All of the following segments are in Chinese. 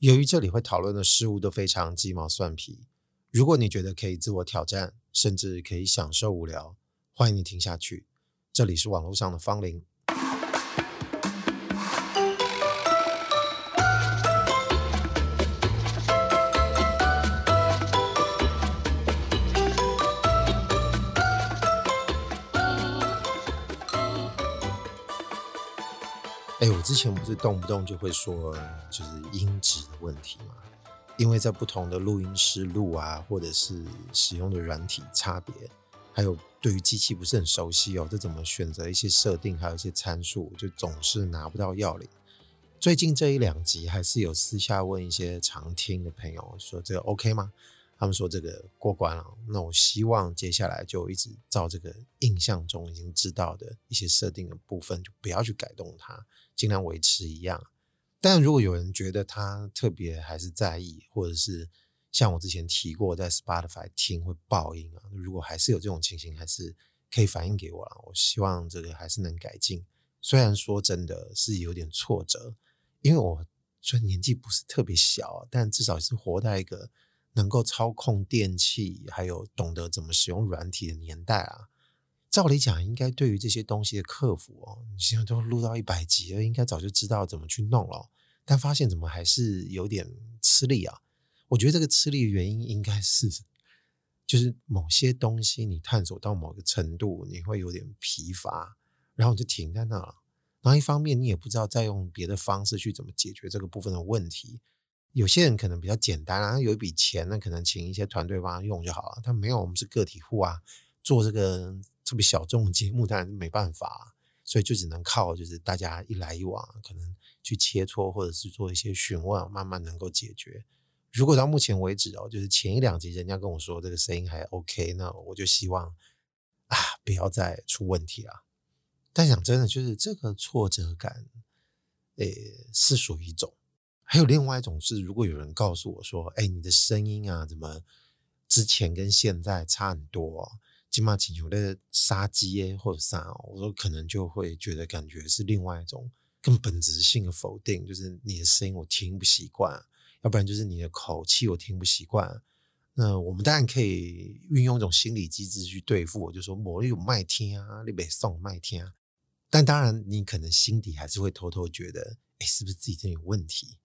由于这里会讨论的事物都非常鸡毛蒜皮，如果你觉得可以自我挑战，甚至可以享受无聊，欢迎你听下去。这里是网络上的方龄。之前不是动不动就会说，就是音质的问题嘛？因为在不同的录音室录啊，或者是使用的软体差别，还有对于机器不是很熟悉哦，这怎么选择一些设定，还有一些参数，就总是拿不到要领。最近这一两集还是有私下问一些常听的朋友说，这个 OK 吗？他们说这个过关了。那我希望接下来就一直照这个印象中已经知道的一些设定的部分，就不要去改动它。尽量维持一样，但如果有人觉得他特别还是在意，或者是像我之前提过，在 Spotify 听会爆音啊，如果还是有这种情形，还是可以反映给我了。我希望这个还是能改进。虽然说真的是有点挫折，因为我虽然年纪不是特别小，但至少是活在一个能够操控电器，还有懂得怎么使用软体的年代啊。照理讲，应该对于这些东西的克服哦，你现在都录到一百集了，应该早就知道怎么去弄了，但发现怎么还是有点吃力啊？我觉得这个吃力的原因应该是，就是某些东西你探索到某个程度，你会有点疲乏，然后你就停在那了。然后一方面你也不知道再用别的方式去怎么解决这个部分的问题。有些人可能比较简单啊，有一笔钱，那可能请一些团队帮他用就好了。他没有，我们是个体户啊，做这个。特别小众的节目当然是没办法，所以就只能靠就是大家一来一往，可能去切磋或者是做一些询问，慢慢能够解决。如果到目前为止哦，就是前一两集人家跟我说这个声音还 OK，那我就希望啊不要再出问题了。但讲真的，就是这个挫折感，诶是属于一种。还有另外一种是，如果有人告诉我说，哎，你的声音啊，怎么之前跟现在差很多？起码请求的杀鸡耶，或者啥，我说可能就会觉得感觉是另外一种更本质性的否定，就是你的声音我听不习惯，要不然就是你的口气我听不习惯。那我们当然可以运用一种心理机制去对付，我就说某一种麦听啊，你别送麦听啊。但当然你可能心底还是会偷偷觉得，哎，是不是自己真有问题？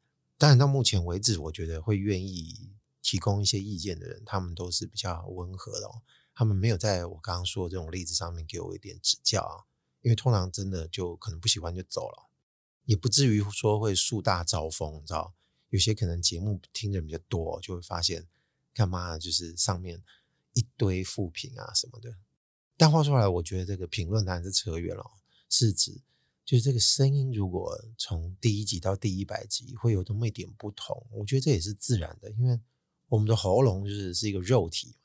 当然到目前为止，我觉得会愿意提供一些意见的人，他们都是比较温和的。他们没有在我刚刚说的这种例子上面给我一点指教啊，因为通常真的就可能不喜欢就走了，也不至于说会树大招风，你知道？有些可能节目听的人比较多，就会发现干嘛就是上面一堆负评啊什么的。但话说来，我觉得这个评论当然是扯远了，是指就是这个声音如果从第一集到第一百集会有那么一点不同，我觉得这也是自然的，因为我们的喉咙就是是一个肉体。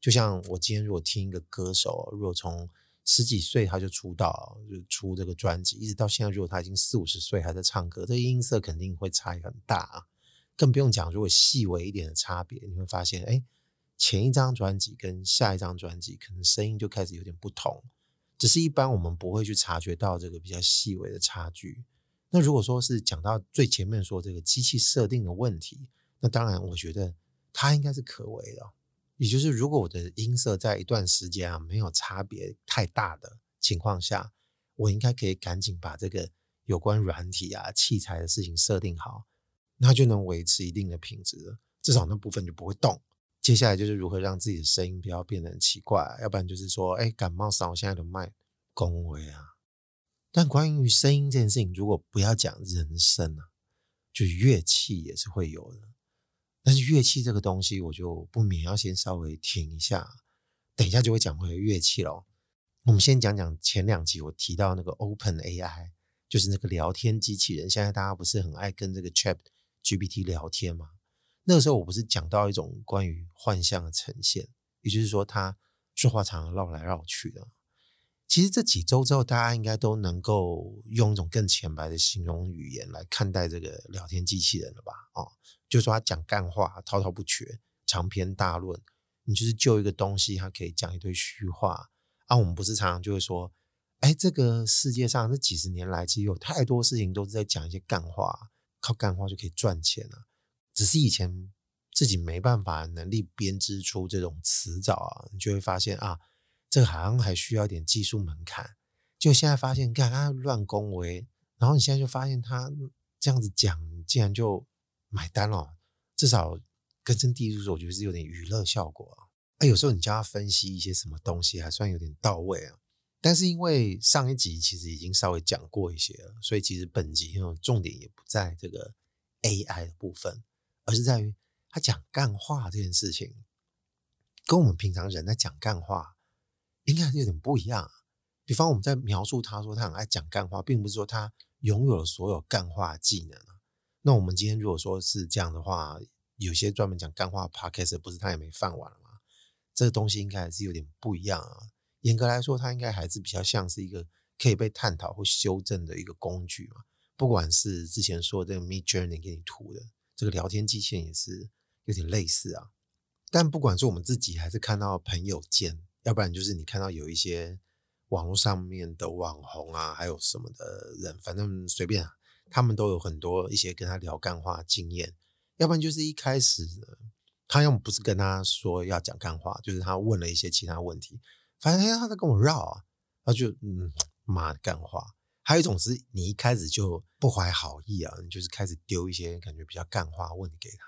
就像我今天如果听一个歌手，如果从十几岁他就出道，就出这个专辑，一直到现在，如果他已经四五十岁还在唱歌，这音色肯定会差很大啊。更不用讲，如果细微一点的差别，你会发现，哎，前一张专辑跟下一张专辑可能声音就开始有点不同。只是一般我们不会去察觉到这个比较细微的差距。那如果说是讲到最前面说这个机器设定的问题，那当然我觉得它应该是可为的。也就是，如果我的音色在一段时间啊没有差别太大的情况下，我应该可以赶紧把这个有关软体啊、器材的事情设定好，那就能维持一定的品质。至少那部分就不会动。接下来就是如何让自己的声音不要变得很奇怪，要不然就是说，哎，感冒嗓，我现在的麦恭维啊。但关于声音这件事情，如果不要讲人声啊，就乐器也是会有的。但是乐器这个东西，我就不免要先稍微停一下，等一下就会讲回乐器喽。我们先讲讲前两集我提到那个 Open AI，就是那个聊天机器人。现在大家不是很爱跟这个 Chat GPT 聊天吗？那个时候我不是讲到一种关于幻象的呈现，也就是说他说话常常绕来绕去的。其实这几周之后，大家应该都能够用一种更浅白的形容语言来看待这个聊天机器人了吧？哦。就说他讲干话，滔滔不绝，长篇大论。你就是就一个东西，他可以讲一堆虚话。啊，我们不是常常就会说，哎，这个世界上这几十年来，其实有太多事情都是在讲一些干话，靠干话就可以赚钱了。只是以前自己没办法能力编织出这种词藻啊，你就会发现啊，这个好像还需要点技术门槛。就现在发现，看他乱恭维，然后你现在就发现他这样子讲，竟然就买单了。至少根深蒂固，我觉得是有点娱乐效果啊。哎，有时候你叫他分析一些什么东西，还算有点到位啊。但是因为上一集其实已经稍微讲过一些了，所以其实本集重点也不在这个 AI 的部分，而是在于他讲干话这件事情，跟我们平常人在讲干话应该还是有点不一样。比方我们在描述他说他很爱讲干话，并不是说他拥有了所有干话技能。那我们今天如果说是这样的话，有些专门讲干话 Podcast 不是他也没饭碗了吗？这个东西应该还是有点不一样啊。严格来说，它应该还是比较像是一个可以被探讨或修正的一个工具嘛。不管是之前说的这个 Midjourney 给你图的这个聊天机器人，也是有点类似啊。但不管是我们自己，还是看到朋友间，要不然就是你看到有一些网络上面的网红啊，还有什么的人，反正随便啊，他们都有很多一些跟他聊干话经验。要不然就是一开始他要么不是跟他说要讲干话，就是他问了一些其他问题。反正他在跟我绕啊，他就嗯，妈的干话。还有一种是你一开始就不怀好意啊，你就是开始丢一些感觉比较干话问给他，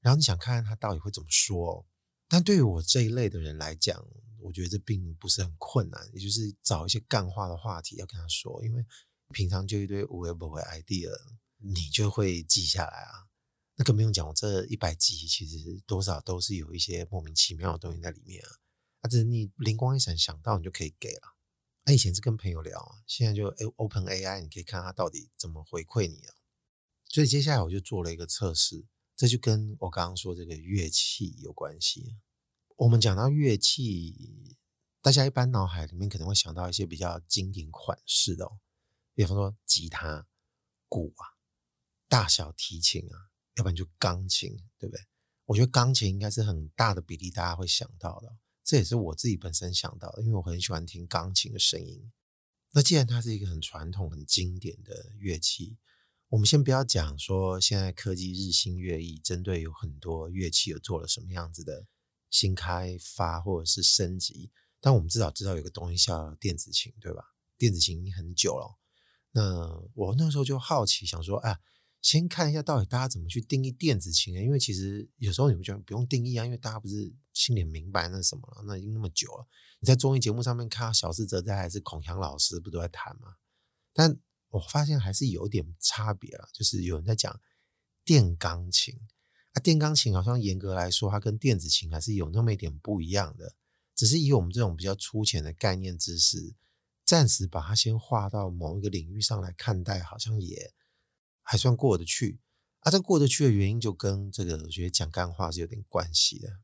然后你想看看他到底会怎么说。但对于我这一类的人来讲，我觉得这并不是很困难，也就是找一些干话的话题要跟他说，因为平常就一堆无微不为 idea，你就会记下来啊。那更不用讲，我这一百集其实多少都是有一些莫名其妙的东西在里面啊。啊，只是你灵光一闪想到，你就可以给了。啊，以前是跟朋友聊啊，现在就 Open AI，你可以看他到底怎么回馈你啊。所以接下来我就做了一个测试，这就跟我刚刚说这个乐器有关系。我们讲到乐器，大家一般脑海里面可能会想到一些比较经典款式的哦，比方说吉他、鼓啊、大小提琴啊，要不然就钢琴，对不对？我觉得钢琴应该是很大的比例大家会想到的。这也是我自己本身想到的，因为我很喜欢听钢琴的声音。那既然它是一个很传统、很经典的乐器，我们先不要讲说现在科技日新月异，针对有很多乐器有做了什么样子的新开发或者是升级。但我们至少知道有个东西叫电子琴，对吧？电子琴已经很久了。那我那时候就好奇，想说，哎。先看一下到底大家怎么去定义电子琴啊？因为其实有时候你们觉得不用定义啊，因为大家不是心里明白那什么了，那已经那么久了。你在综艺节目上面看到小室哲哉还是孔祥老师不都在弹吗？但我发现还是有点差别了，就是有人在讲电钢琴啊，电钢琴好像严格来说，它跟电子琴还是有那么一点不一样的，只是以我们这种比较粗浅的概念知识，暂时把它先划到某一个领域上来看待，好像也。还算过得去啊！这过得去的原因就跟这个，我觉得讲干话是有点关系的。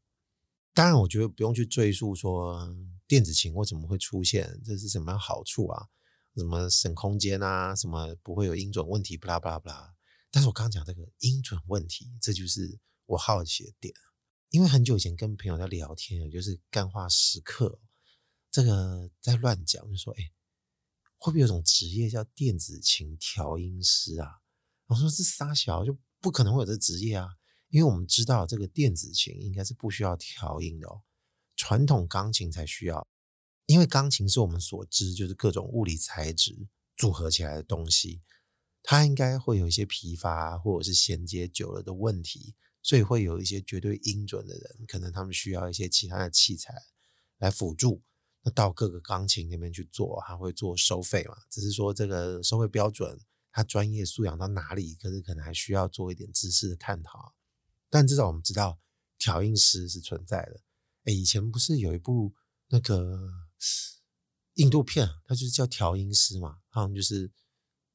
当然，我觉得不用去赘述说电子琴为什么会出现，这是什么好处啊？什么省空间啊？什么不会有音准问题？不啦不啦不啦。但是我刚刚讲这个音准问题，这就是我好奇的点。因为很久以前跟朋友在聊天，就是干话时刻，这个在乱讲，就说哎，会不会有种职业叫电子琴调音师啊？我说是杀小就不可能会有这职业啊，因为我们知道这个电子琴应该是不需要调音的哦，传统钢琴才需要，因为钢琴是我们所知就是各种物理材质组合起来的东西，它应该会有一些疲乏或者是衔接久了的问题，所以会有一些绝对音准的人，可能他们需要一些其他的器材来辅助，那到各个钢琴那边去做，还会做收费嘛，只是说这个收费标准。他专业素养到哪里？可是可能还需要做一点知识的探讨。但至少我们知道调音师是存在的。哎，以前不是有一部那个印度片，它就是叫调音师嘛，好像就是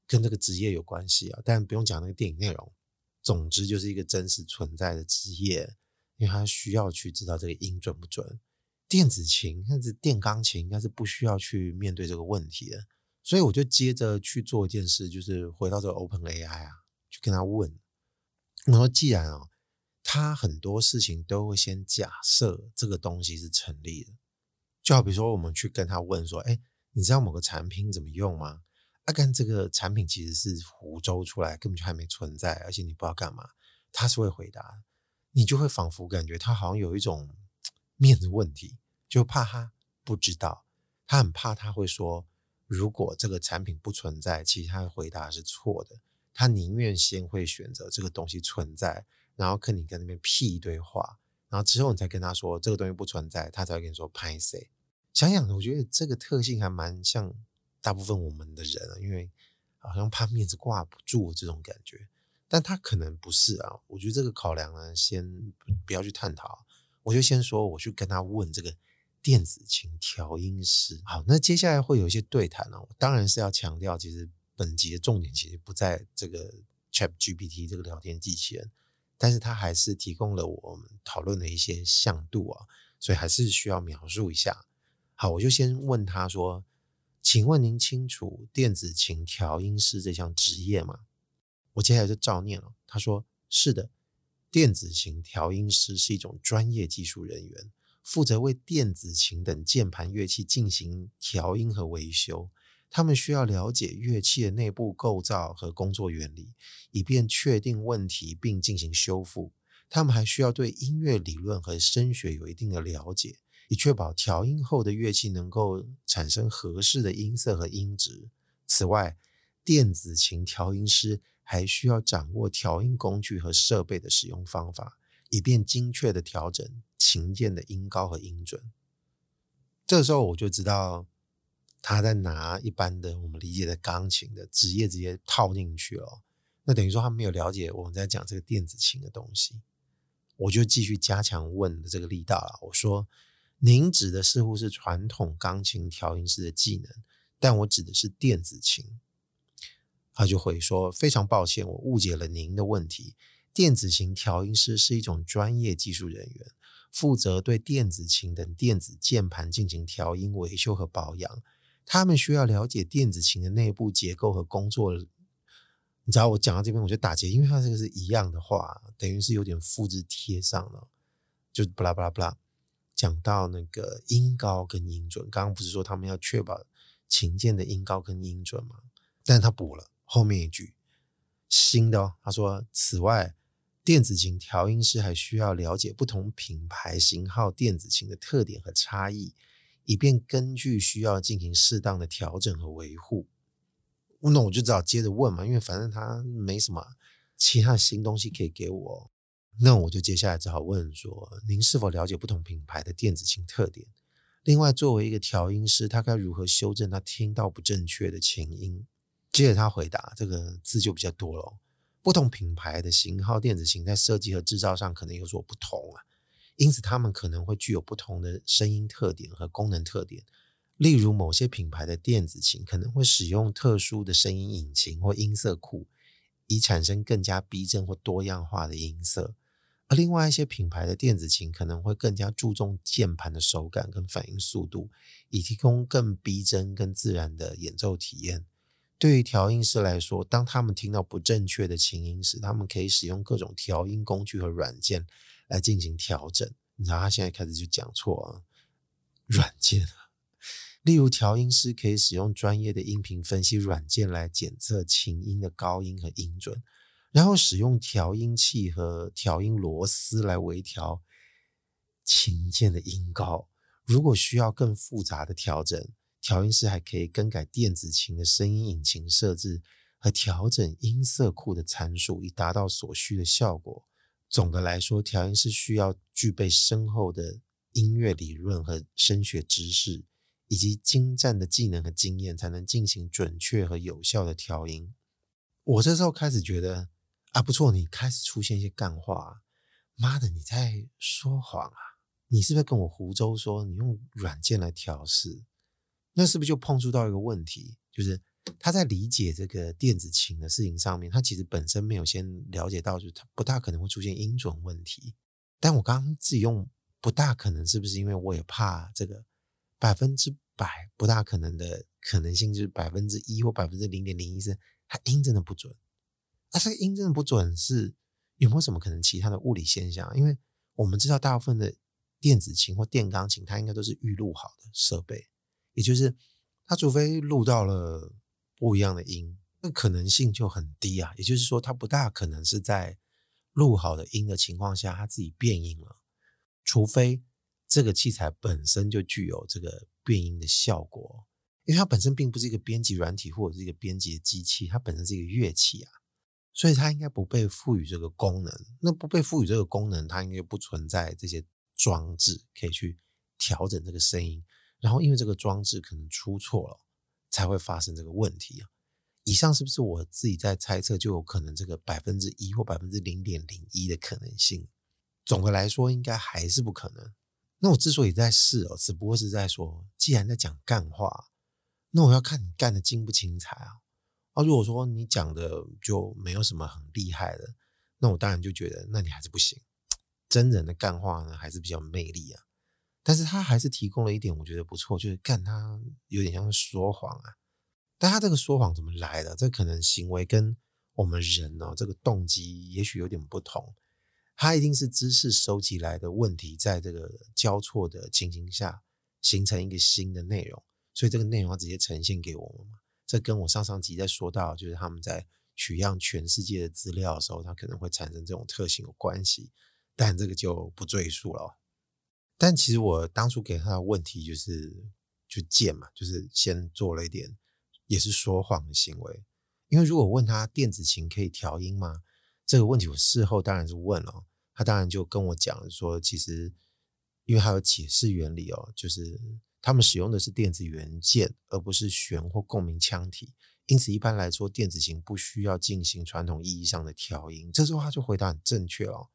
跟这个职业有关系啊。但不用讲那个电影内容，总之就是一个真实存在的职业，因为他需要去知道这个音准不准。电子琴，甚至电钢琴，应该是不需要去面对这个问题的。所以我就接着去做一件事，就是回到这个 Open AI 啊，去跟他问，我说既然哦，他很多事情都会先假设这个东西是成立的，就好比说我们去跟他问说，哎，你知道某个产品怎么用吗？啊，甘这个产品其实是胡诌出来，根本就还没存在，而且你不知道干嘛，他是会回答，你就会仿佛感觉他好像有一种 面子问题，就怕他不知道，他很怕他会说，如果这个产品不存在，其实他的回答是错的，他宁愿先会选择这个东西存在，然后跟你跟那边屁一堆话，然后之后你才跟他说这个东西不存在，他才会跟你说拍谢。想想，我觉得这个特性还蛮像大部分我们的人啊，因为好像怕面子挂不住这种感觉。但他可能不是啊，我觉得这个考量呢，先不要去探讨。我就先说，我去跟他问这个电子琴调音师。好，那接下来会有一些对谈呢，我当然是要强调，其实本集的重点其实不在这个 ChatGPT 这个聊天机器人，但是他还是提供了我们讨论的一些向度啊，所以还是需要描述一下。好，我就先问他说：“请问您清楚电子琴调音师这项职业吗？”我接下来就照念了。他说：“是的，电子琴调音师是一种专业技术人员，负责为电子琴等键盘乐器进行调音和维修。他们需要了解乐器的内部构造和工作原理，以便确定问题并进行修复。他们还需要对音乐理论和声学有一定的了解。”以确保调音后的乐器能够产生合适的音色和音质。此外，电子琴调音师还需要掌握调音工具和设备的使用方法，以便精确地调整琴键的音高和音准。这时候我就知道他在拿一般的我们理解的钢琴的职业直接套进去了。那等于说他没有了解我们在讲这个电子琴的东西。我就继续加强问的这个力道了。我说。您指的似乎是传统钢琴调音师的技能，但我指的是电子琴。他就回说：“非常抱歉，我误解了您的问题。电子琴调音师是一种专业技术人员，负责对电子琴等电子键盘进行调音维修和保养。他们需要了解电子琴的内部结构和工作。你知道，我讲到这边我就打结，因为它这个是一样的话，等于是有点复制贴上了，就巴拉巴拉巴拉。”讲到那个音高跟音准，刚刚不是说他们要确保琴键的音高跟音准吗？但是他补了后面一句新的哦，他说：此外，电子琴调音师还需要了解不同品牌型号电子琴的特点和差异，以便根据需要进行适当的调整和维护。那我就只好接着问嘛，因为反正他没什么其他新东西可以给我。那我就接下来只好问说：您是否了解不同品牌的电子琴特点？另外，作为一个调音师，他该如何修正他听到不正确的琴音？接着他回答，这个字就比较多了。不同品牌的型号电子琴在设计和制造上可能有所不同啊，因此他们可能会具有不同的声音特点和功能特点。例如，某些品牌的电子琴可能会使用特殊的声音引擎或音色库，以产生更加逼真或多样化的音色。而另外一些品牌的电子琴可能会更加注重键盘的手感跟反应速度，以提供更逼真、更自然的演奏体验。对于调音师来说，当他们听到不正确的琴音时，他们可以使用各种调音工具和软件来进行调整。你知道，他现在开始就讲错啊，软件。例如，调音师可以使用专业的音频分析软件来检测琴音的高音和音准。然后使用调音器和调音螺丝来微调琴键的音高。如果需要更复杂的调整，调音师还可以更改电子琴的声音引擎设置和调整音色库的参数，以达到所需的效果。总的来说，调音师需要具备深厚的音乐理论和声学知识，以及精湛的技能和经验，才能进行准确和有效的调音。我这时候开始觉得。啊，不错，你开始出现一些干话。妈的，你在说谎啊？你是不是跟我胡诌说你用软件来调试？那是不是就碰触到一个问题？就是他在理解这个电子琴的事情上面，他其实本身没有先了解到，就是他不大可能会出现音准问题。但我刚刚自己用不大可能，是不是因为我也怕这个百分之百不大可能的可能性，就是百分之一或百分之零点零一是他音真的不准。啊，这个音真的不准，是有没有什么可能其他的物理现象？因为我们知道大部分的电子琴或电钢琴，它应该都是预录好的设备，也就是它除非录到了不一样的音，那可能性就很低啊。也就是说，它不大可能是在录好的音的情况下，它自己变音了，除非这个器材本身就具有这个变音的效果，因为它本身并不是一个编辑软体或者是一个编辑的机器，它本身是一个乐器啊，所以它应该不被赋予这个功能。那不被赋予这个功能，它应该不存在这些装置可以去调整这个声音。然后因为这个装置可能出错了，才会发生这个问题啊。以上是不是我自己在猜测，就有可能这个百分之一或百分之零点零一的可能性？总的来说，应该还是不可能。那我之所以在试哦，只不过是在说，既然在讲干话，那我要看你干的精不精彩啊。啊，如果说你讲的就没有什么很厉害的，那我当然就觉得，那你还是不行。真人的干话呢，还是比较有魅力啊。但是他还是提供了一点，我觉得不错，就是干他有点像是说谎啊。但他这个说谎怎么来的？这可能行为跟我们人哦，这个动机也许有点不同。他一定是知识收集来的问题，在这个交错的情形下形成一个新的内容，所以这个内容要直接呈现给我们嘛。这跟我上上集在说到，就是他们在取样全世界的资料的时候，它可能会产生这种特性有关系。但这个就不赘述了。但其实我当初给他的问题就是就贱嘛，就是先做了一点。也是说谎的行为，因为如果问他电子琴可以调音吗？这个问题我事后当然是问了，他当然就跟我讲说，其实因为他有解释原理哦，就是他们使用的是电子元件，而不是弦或共鸣腔体，因此一般来说电子琴不需要进行传统意义上的调音。这时候他就回答很正确哦，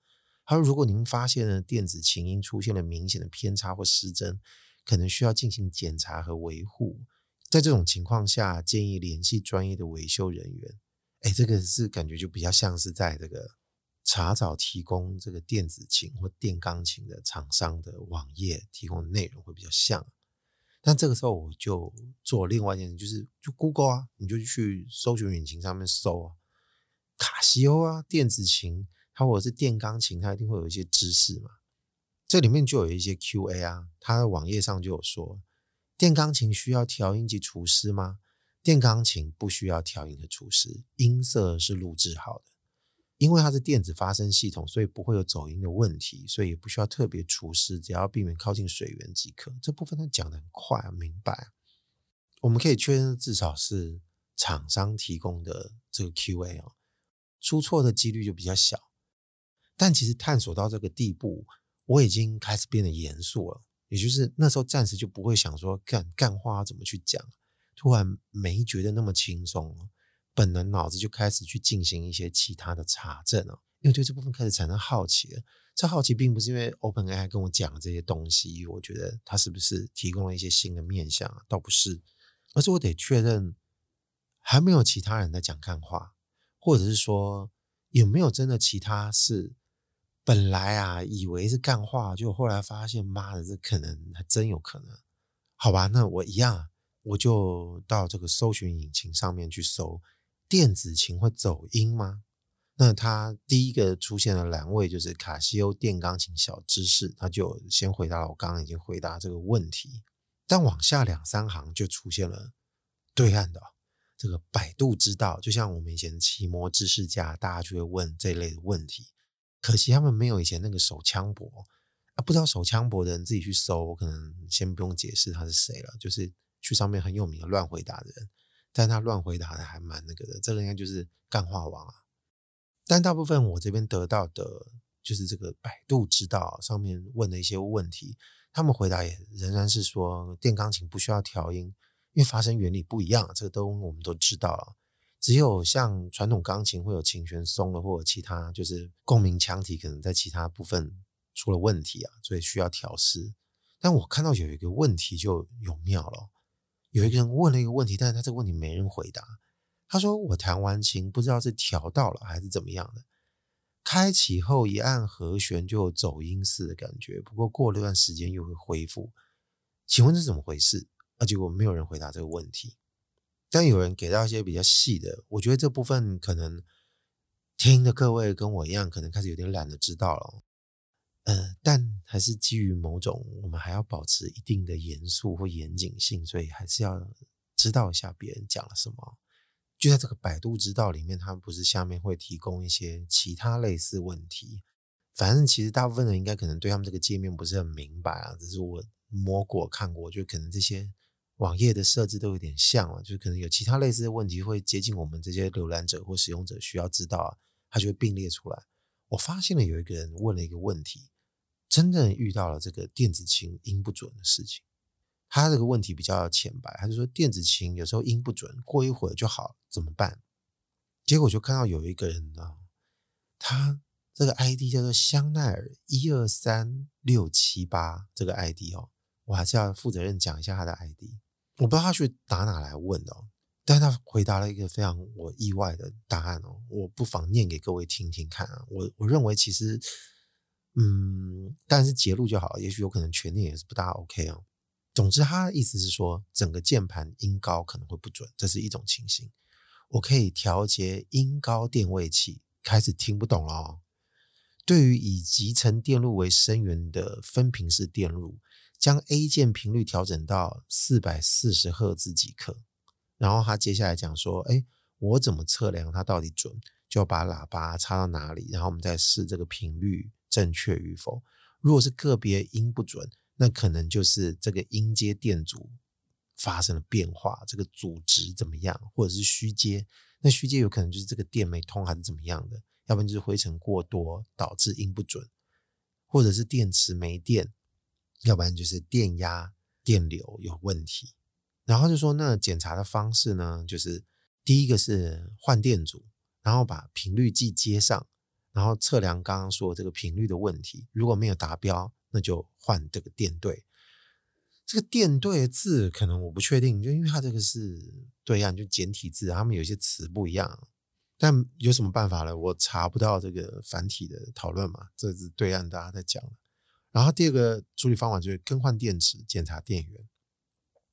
他说如果您发现了电子琴音出现了明显的偏差或失真，可能需要进行检查和维护。在这种情况下，建议联系专业的维修人员。哎，这个是感觉就比较像是在这个查找提供这个电子琴或电钢琴的厂商的网页提供的内容会比较像。但这个时候我就做另外一件事，就是就 Google 啊，你就去搜寻引擎上面搜啊，卡西欧啊，电子琴，它或者是电钢琴，它一定会有一些知识嘛。这里面就有一些 QA 啊，它的网页上就有说。电钢琴需要调音及除湿吗？电钢琴不需要调音和除湿，音色是录制好的，因为它是电子发声系统，所以不会有走音的问题，所以也不需要特别除湿，只要避免靠近水源即可。这部分他讲得很快，明白。我们可以确认，至少是厂商提供的这个 QA 哦，出错的几率就比较小。但其实探索到这个地步，我已经开始变得严肃了。也就是那时候暂时就不会想说干干话怎么去讲，突然没觉得那么轻松了，本能脑子就开始去进行一些其他的查证了，因为对这部分开始产生好奇了。这好奇并不是因为 OpenAI 跟我讲这些东西，我觉得他是不是提供了一些新的面向，倒不是，而是我得确认还没有其他人在讲干话，或者是说有没有真的其他事。本来啊，以为是干话，就后来发现，妈的，这可能还真有可能。好吧，那我一样，我就到这个搜寻引擎上面去搜电子琴会走音吗？那它第一个出现的栏位就是卡西欧电钢琴小知识，它就先回答了我刚刚已经回答这个问题，但往下两三行就出现了对岸的这个百度知道，就像我们以前的奇摩知识家，大家就会问这类的问题。可惜他们没有以前那个手枪博啊，不知道手枪博的人自己去搜，我可能先不用解释他是谁了，就是去上面很有名的乱回答的人，但他乱回答的还蛮那个的，这个应该就是干话王啊。但大部分我这边得到的，就是这个百度知道上面问的一些问题，他们回答也仍然是说电钢琴不需要调音，因为发声原理不一样，这个都我们都知道了。只有像传统钢琴会有琴弦松了，或者其他就是共鸣腔体可能在其他部分出了问题啊，所以需要调试。但我看到有一个问题就有妙了，有一个人问了一个问题，但是他这个问题没人回答。他说：“我弹完琴不知道是调到了还是怎么样的，开启后一按和弦就有走音似的感觉，不过过了段时间又会恢复。请问这是怎么回事？”啊，结果没有人回答这个问题。但有人给到一些比较细的，我觉得这部分可能听的各位跟我一样，可能开始有点懒得知道了。呃，但还是基于某种我们还要保持一定的严肃或严谨性，所以还是要知道一下别人讲了什么。就在这个百度知道里面，他们不是下面会提供一些其他类似问题。反正其实大部分人应该可能对他们这个界面不是很明白啊，只是我摸过看过，就可能这些网页的设置都有点像啊，就可能有其他类似的问题会接近我们这些浏览者或使用者需要知道啊，他就会并列出来。我发现了有一个人问了一个问题，真正遇到了这个电子琴音不准的事情。他这个问题比较浅白，他就说电子琴有时候音不准，过一会儿就好，怎么办？结果就看到有一个人呢，他这个 ID 叫做香奈儿一二三六七八，这个 ID 哦，我还是要负责任讲一下他的 ID。我不知道他去打哪来问的哦，但他回答了一个非常我意外的答案哦，我不妨念给各位听听看啊。我我认为其实，嗯，但是截录就好，也许有可能全念也是不大 OK 哦。总之，他的意思是说，整个键盘音高可能会不准，这是一种情形。我可以调节音高电位器，开始听不懂了哦。对于以集成电路为声源的分频式电路，将 A 键频率调整到四百四十赫兹即可。然后他接下来讲说：“哎，我怎么测量它到底准？就把喇叭插到哪里，然后我们再试这个频率正确与否。如果是个别音不准。”那可能就是这个音阶电阻发生了变化，这个阻值怎么样，或者是虚阶？那虚阶有可能就是这个电没通还是怎么样的，要不然就是灰尘过多导致音不准，或者是电池没电，要不然就是电压、电流有问题。然后就说那检查的方式呢，就是第一个是换电阻，然后把频率计接上，然后测量刚刚说这个频率的问题，如果没有达标。那就换这个电对，这个电对字可能我不确定，就因为它这个是对岸，就简体字，他们有些词不一样。但有什么办法呢？我查不到这个繁体的讨论嘛，这是对岸大家在讲。然后第二个处理方法就是更换电池，检查电源。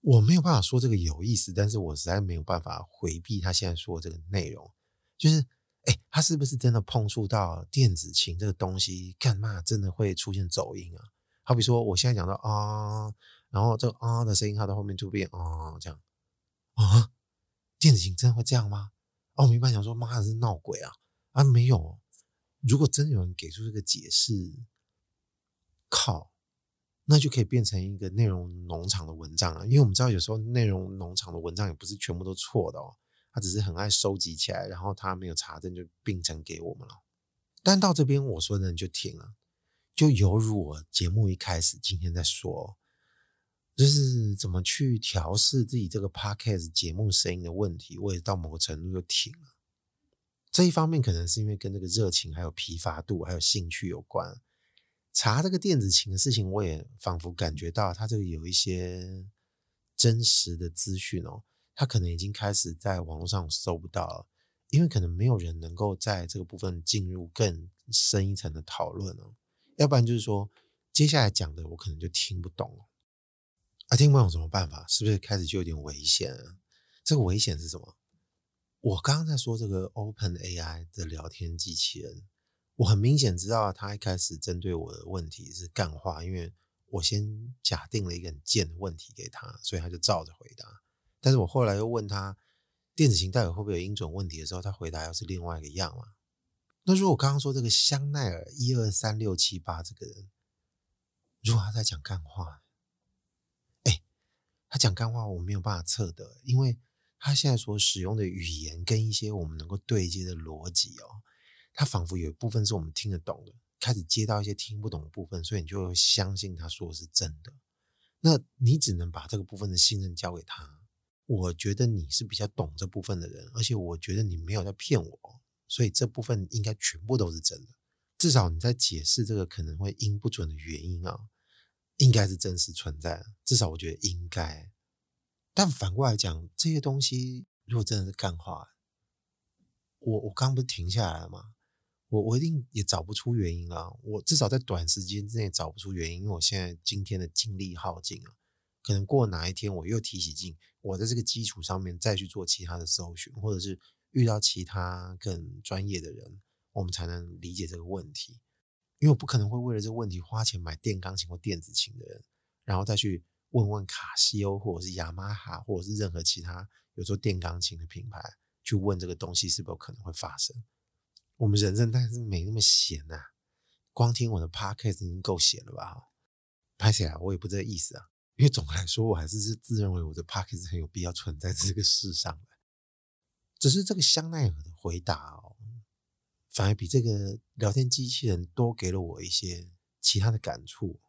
我没有办法说这个有意思，但是我实在没有办法回避他现在说的这个内容，就是。哎，他是不是真的碰触到电子琴这个东西？干嘛真的会出现走音啊？好比说，我现在讲到啊，然后这个啊的声音，它到后面就变啊这样啊，电子琴真的会这样吗？哦，我明白，想说妈的是闹鬼啊啊，没有。如果真有人给出这个解释，靠，那就可以变成一个内容农场的文章了。因为我们知道，有时候内容农场的文章也不是全部都错的哦。他只是很爱收集起来，然后他没有查证就并成给我们了。但到这边我说的就停了，就犹如我节目一开始今天在说，就是怎么去调试自己这个 podcast 节目声音的问题，我也到某个程度就停了。这一方面可能是因为跟这个热情、还有疲乏度、还有兴趣有关。查这个电子琴的事情，我也仿佛感觉到它这个有一些真实的资讯哦。他可能已经开始在网络上搜不到了，因为可能没有人能够在这个部分进入更深一层的讨论了。要不然就是说，接下来讲的我可能就听不懂了。啊，听不懂什么办法？是不是开始就有点危险了？这个危险是什么？我刚刚在说这个 OpenAI 的聊天机器人，我很明显知道他一开始针对我的问题是干话，因为我先假定了一个很贱的问题给他，所以他就照着回答。但是我后来又问他电子琴到底会不会有音准问题的时候，他回答又是另外一个样嘛。那如果我刚刚说这个香奈儿一二三六七八这个人，如果他在讲干话，哎，他讲干话我没有办法测得，因为他现在所使用的语言跟一些我们能够对接的逻辑哦，他仿佛有一部分是我们听得懂的，开始接到一些听不懂的部分，所以你就会相信他说的是真的。那你只能把这个部分的信任交给他。我觉得你是比较懂这部分的人，而且我觉得你没有在骗我，所以这部分应该全部都是真的。至少你在解释这个可能会音不准的原因啊，应该是真实存在的。至少我觉得应该。但反过来讲，这些东西如果真的是干话，我我刚不是停下来了吗？我我一定也找不出原因啊。我至少在短时间之内找不出原因，因为我现在今天的精力耗尽了。可能过哪一天我又提起劲，我在这个基础上面再去做其他的搜寻，或者是遇到其他更专业的人，我们才能理解这个问题。因为我不可能会为了这个问题花钱买电钢琴或电子琴的人，然后再去问问卡西欧或者是雅马哈或者是任何其他有做电钢琴的品牌，去问这个东西是不是有可能会发生。我们人生但是没那么闲呐、光听我的 podcast 已经够闲了吧？拍起来我也不这意思啊，因为总的来说，我还是自认为我的 podcast 很有必要存在这个世上的。只是这个香奈儿的回答哦，反而比这个聊天机器人多给了我一些其他的感触，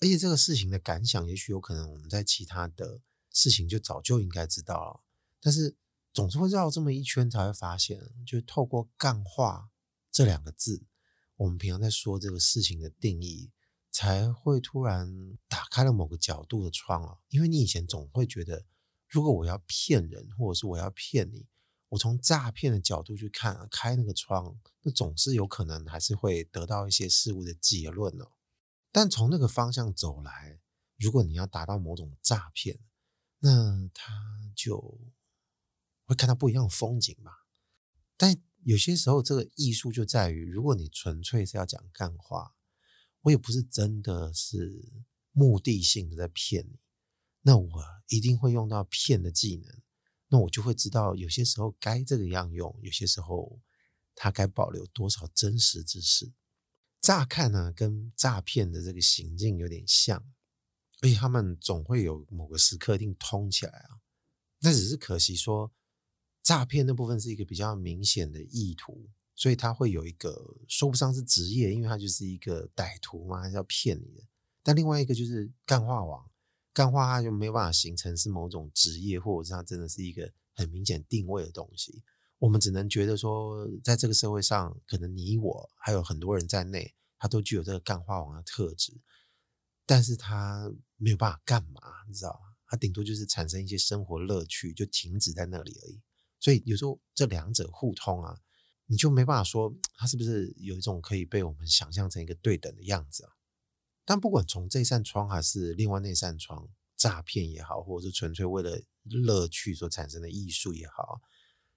而且这个事情的感想，也许有可能我们在其他的事情就早就应该知道了，但是总是会绕这么一圈才会发现，就透过干话。这两个字，我们平常在说这个事情的定义，才会突然打开了某个角度的窗啊。因为你以前总会觉得，如果我要骗人，或者是我要骗你，我从诈骗的角度去看，开那个窗，那总是有可能还是会得到一些事物的结论哦。但从那个方向走来，如果你要达到某种诈骗，那他就会看到不一样的风景嘛。但有些时候，这个艺术就在于，如果你纯粹是要讲干话，我也不是真的是目的性的在骗你，那我一定会用到骗的技能，那我就会知道有些时候该这个样用，有些时候它该保留多少真实之事。乍看呢，跟诈骗的这个行径有点像，而且他们总会有某个时刻一定通起来啊，那只是可惜说。诈骗那部分是一个比较明显的意图，所以他会有一个说不上是职业，因为他就是一个歹徒嘛，还是要骗你的。但另外一个就是干话王，干话他就没有办法形成是某种职业，或者是他真的是一个很明显定位的东西。我们只能觉得说，在这个社会上，可能你我还有很多人在内，他都具有这个干话王的特质，但是他没有办法干嘛，你知道吗？他顶多就是产生一些生活乐趣，就停止在那里而已。所以有时候这两者互通啊，你就没办法说它是不是有一种可以被我们想象成一个对等的样子啊。但不管从这扇窗还是另外那扇窗，诈骗也好，或者是纯粹为了乐趣所产生的艺术也好，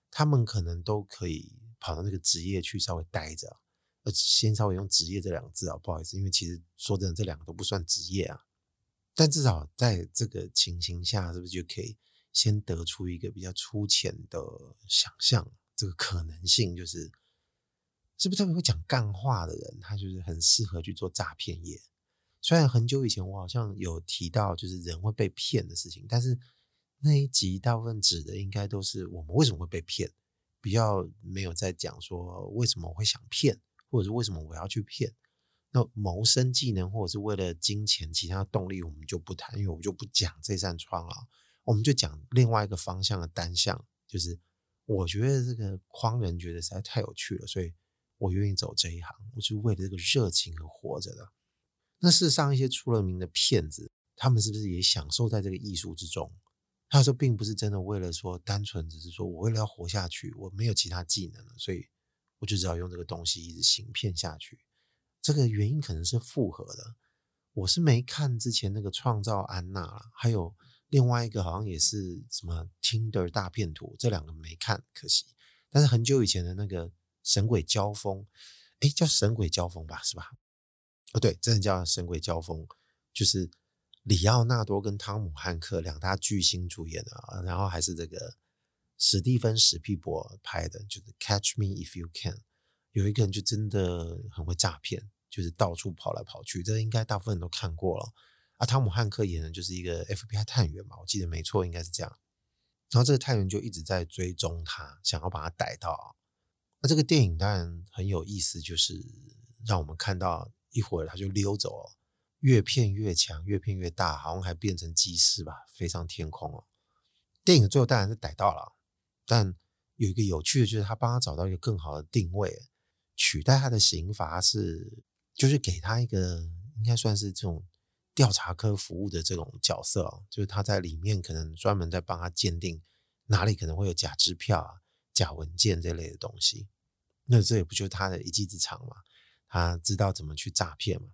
他们可能都可以跑到那个职业去稍微待着。呃，先稍微用职业这两个字啊，不好意思，因为其实说真的，这两个都不算职业啊。但至少在这个情形下，是不是就可以？先得出一个比较粗浅的想象，这个可能性就是，是不是特别会讲干话的人，他就是很适合去做诈骗业。虽然很久以前我好像有提到，就是人会被骗的事情，但是那一集大部分指的应该都是我们为什么会被骗，比较没有在讲说为什么我会想骗，或者是为什么我要去骗。那谋生技能或者是为了金钱其他动力，我们就不谈，因为我就不讲这扇窗了。我们就讲另外一个方向的单向，就是我觉得这个框人觉得实在太有趣了，所以我愿意走这一行，我是为了这个热情而活着的。那事实上，一些出了名的骗子，他们是不是也享受在这个艺术之中？他说，并不是真的为了说单纯只是说我为了要活下去，我没有其他技能了，所以我就只好用这个东西一直行骗下去。这个原因可能是复合的。我是没看之前那个创造安娜了，还有。另外一个好像也是什么 Tinder 大片图，这两个没看，可惜。但是很久以前的那个神鬼交锋，哎，叫神鬼交锋吧，是吧？哦，对，真的叫神鬼交锋，就是李奥纳多跟汤姆汉克两大巨星主演的，然后还是这个史蒂芬史皮伯拍的，就是 Catch Me If You Can。有一个人就真的很会诈骗，就是到处跑来跑去，这应该大部分人都看过了。啊，汤姆汉克演的就是一个 FBI 探员嘛，我记得没错，应该是这样。然后这个探员就一直在追踪他，想要把他逮到。那这个电影当然很有意思，就是让我们看到一会儿他就溜走，越骗越强，越骗越大，好像还变成机师吧，飞上天空了。电影最后当然是逮到了，但有一个有趣的就是他帮他找到一个更好的定位，取代他的刑罚是，就是给他一个应该算是这种。调查科服务的这种角色，就是他在里面可能专门在帮他鉴定哪里可能会有假支票啊、假文件这类的东西。那这也不就是他的一技之长嘛？他知道怎么去诈骗嘛？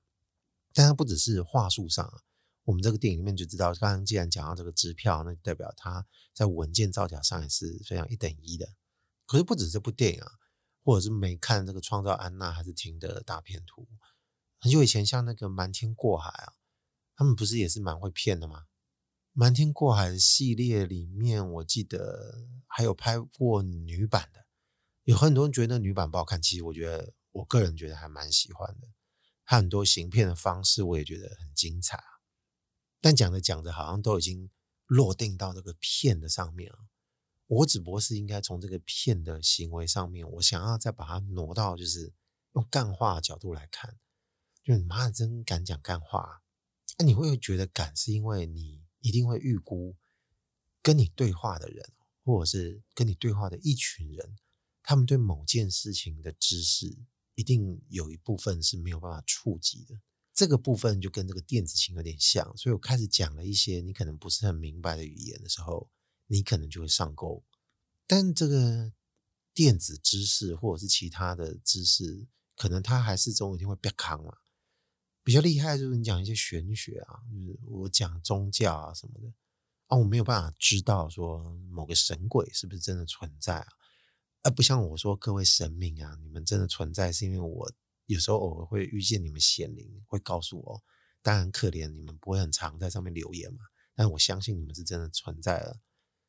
但他不只是话术上，我们这个电影里面就知道，刚刚既然讲到这个支票，那代表他在文件造假上也是非常一等一的。可是不止这部电影啊，或者是没看这个《创造安娜》还是听的大片图，很久以前像那个《瞒天过海》啊。他们不是也是蛮会骗的吗？瞒天过海系列里面，我记得还有拍过女版的，有很多人觉得女版不好看，其实我觉得我个人觉得还蛮喜欢的。它很多行骗的方式，我也觉得很精彩。但讲着讲着，好像都已经落定到这个骗的上面了。我只不过是应该从这个骗的行为上面，我想要再把它挪到就是用干话的角度来看，就你妈的真敢讲干话。那你会觉得敢是因为你。一定会预估跟你对话的人，或者是跟你对话的一群人，他们对某件事情的知识，一定有一部分是没有办法触及的。这个部分就跟这个电子琴有点像，所以我开始讲了一些你可能不是很明白的语言的时候，你可能就会上钩。但这个电子知识或者是其他的知识，可能它还是总有一天会变康了。比较厉害就是你讲一些玄学啊，就是我讲宗教啊什么的啊，我没有办法知道说某个神鬼是不是真的存在啊，而不像我说各位神明啊，你们真的存在是因为我有时候偶尔会遇见你们显灵，会告诉我，当然可怜你们不会很常在上面留言嘛，但我相信你们是真的存在了，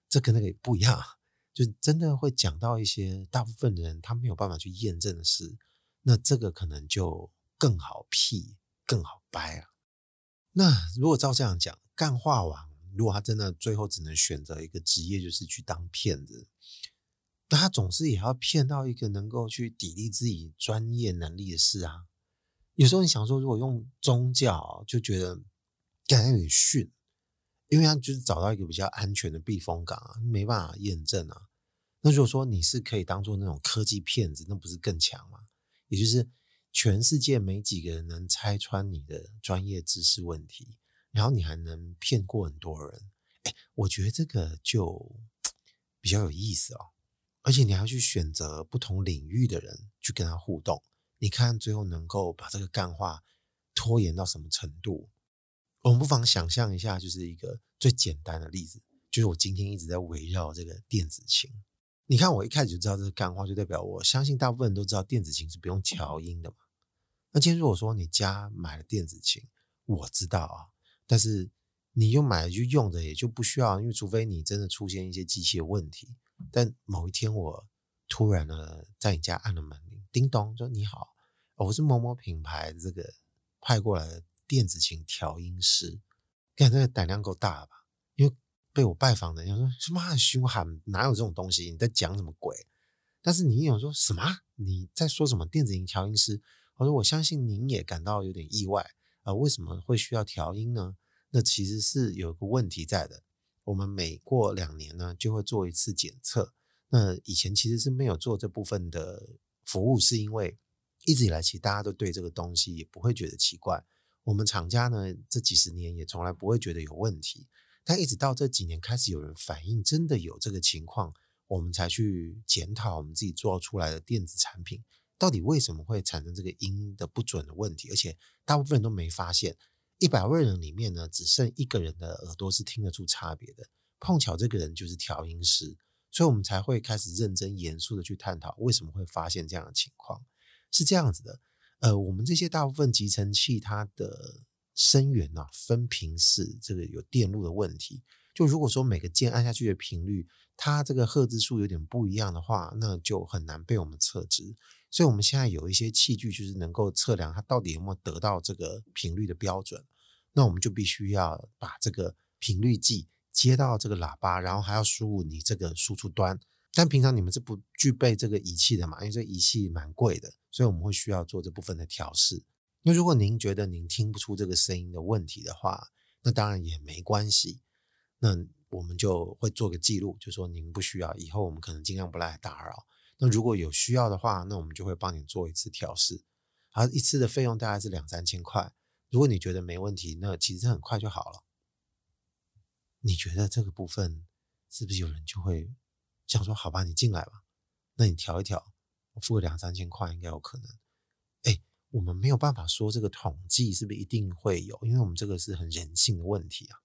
这跟那个也不一样，就真的会讲到一些大部分的人他没有办法去验证的事，那这个可能就更好辟。更好掰啊！那如果照这样讲，干话王如果他真的最后只能选择一个职业，就是去当骗子，那他总是也要骗到一个能够去砥砺自己专业能力的事啊。有时候你想说，如果用宗教，就觉得感觉有点逊，因为他就是找到一个比较安全的避风港啊，没办法验证啊。那如果说你是可以当做那种科技骗子，那不是更强吗？也就是。全世界没几个人能拆穿你的专业知识问题，然后你还能骗过很多人，哎，我觉得这个就比较有意思哦。而且你还要去选择不同领域的人去跟他互动，你看最后能够把这个干话拖延到什么程度？我们不妨想象一下，就是一个最简单的例子，就是我今天一直在围绕这个电子琴。你看，我一开始就知道这是干话，就代表我相信大部分人都知道电子琴是不用调音的嘛。那今天如果说你家买了电子琴，我知道啊，但是你又买了就用着，也就不需要，因为除非你真的出现一些机器的问题。但某一天我突然呢在你家按了门铃，叮咚，说你好，我是某某品牌这个派过来的电子琴调音师，看这个胆量够大吧？因为被我拜访的人说什么凶悍，哪有这种东西？你在讲什么鬼？但是你有说什么？你在说什么？电子琴调音师？我说我相信您也感到有点意外啊，呃，为什么会需要调音呢？那其实是有个问题在的。我们每过两年呢，就会做一次检测。那以前其实是没有做这部分的服务，是因为一直以来其实大家都对这个东西也不会觉得奇怪。我们厂家呢，这几十年也从来不会觉得有问题。但一直到这几年开始有人反映真的有这个情况，我们才去检讨我们自己做出来的电子产品。到底为什么会产生这个音的不准的问题？而且大部分人都没发现，一百万人里面呢，只剩一个人的耳朵是听得出差别的。碰巧这个人就是调音师，所以我们才会开始认真严肃的去探讨为什么会发现这样的情况。是这样子的，呃，我们这些大部分集成器它的声源啊，分频式这个有电路的问题。就如果说每个键按下去的频率，它这个赫兹数有点不一样的话，那就很难被我们测值。所以，我们现在有一些器具，就是能够测量它到底有没有得到这个频率的标准。那我们就必须要把这个频率计接到这个喇叭，然后还要输入你这个输出端。但平常你们是不具备这个仪器的嘛？因为这仪器蛮贵的，所以我们会需要做这部分的调试。那如果您觉得您听不出这个声音的问题的话，那当然也没关系。那我们就会做个记录，就说您不需要，以后我们可能尽量不来打扰。那如果有需要的话，那我们就会帮你做一次调试，而一次的费用大概是两三千块。如果你觉得没问题，那其实很快就好了。你觉得这个部分是不是有人就会想说，好吧，你进来吧，那你调一调，我付个两三千块应该有可能。我们没有办法说这个统计是不是一定会有，因为我们这个是很人性的问题啊。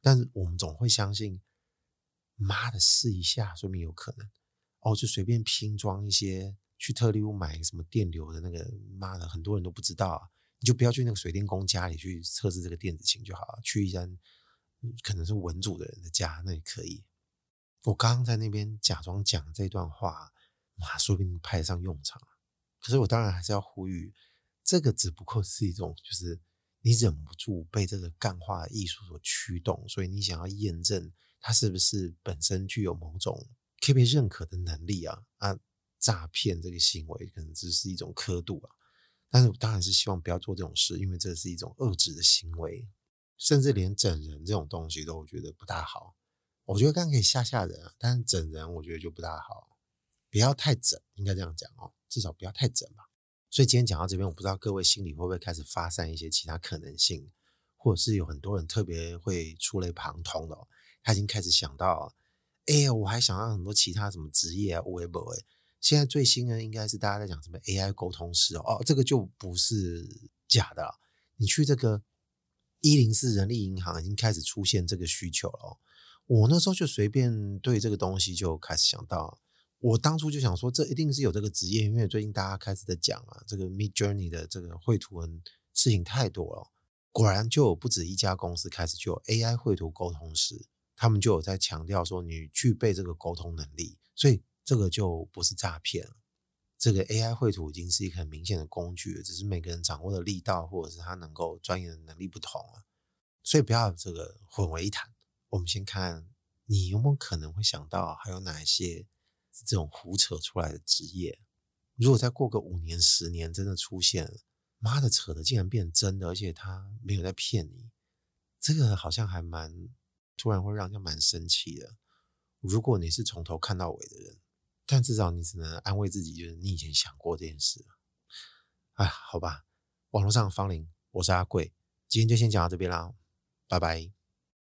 但是我们总会相信，妈的，试一下，说明有可能。哦，就随便拼装一些，去特例屋买什么电流的那个，妈的，很多人都不知道啊！你就不要去那个水电工家里去测试这个电子琴就好了，去一间可能是文组的人的家，那也可以。我刚刚在那边假装讲这段话，哇，说不定派得上用场。可是我当然还是要呼吁，这个只不过是一种，就是你忍不住被这个干话艺术所驱动，所以你想要验证它是不是本身具有某种可以被认可的能力啊啊！诈骗这个行为可能只是一种刻度啊，但是当然是希望不要做这种事，因为这是一种恶质的行为，甚至连整人这种东西都我觉得不大好。我觉得刚刚可以吓吓人啊，但是整人我觉得就不大好，不要太整，应该这样讲哦，至少不要太整吧。所以今天讲到这边，我不知道各位心里会不会开始发散一些其他可能性，或者是有很多人特别会触类旁通的，他已经开始想到，哎呀，我还想到很多其他什么职业啊，微博哎。现在最新的应该是大家在讲什么 AI 沟通师哦，这个就不是假的了。你去这个一零四人力银行已经开始出现这个需求了。我那时候就随便对这个东西就开始想到，我当初就想说，这一定是有这个职业，因为最近大家开始在讲啊，这个 Midjourney 的这个绘图文事情太多了。果然就有不止一家公司开始就有 AI 绘图沟通师，他们就有在强调说，你具备这个沟通能力，所以。这个就不是诈骗，这个 AI 绘图已经是一个很明显的工具，只是每个人掌握的力道或者是他能够钻研的能力不同了，所以不要这个混为一谈。我们先看你有没有可能会想到还有哪一些这种胡扯出来的职业？如果再过个五年、十年真的出现了，妈的，扯的竟然变真的，而且他没有在骗你，这个好像还蛮突然会让人家蛮生气的。如果你是从头看到尾的人。但至少你只能安慰自己，就是你以前想过这件事。哎，好吧，网络上芳邻，我是阿贵，今天就先讲到这边啦，拜拜。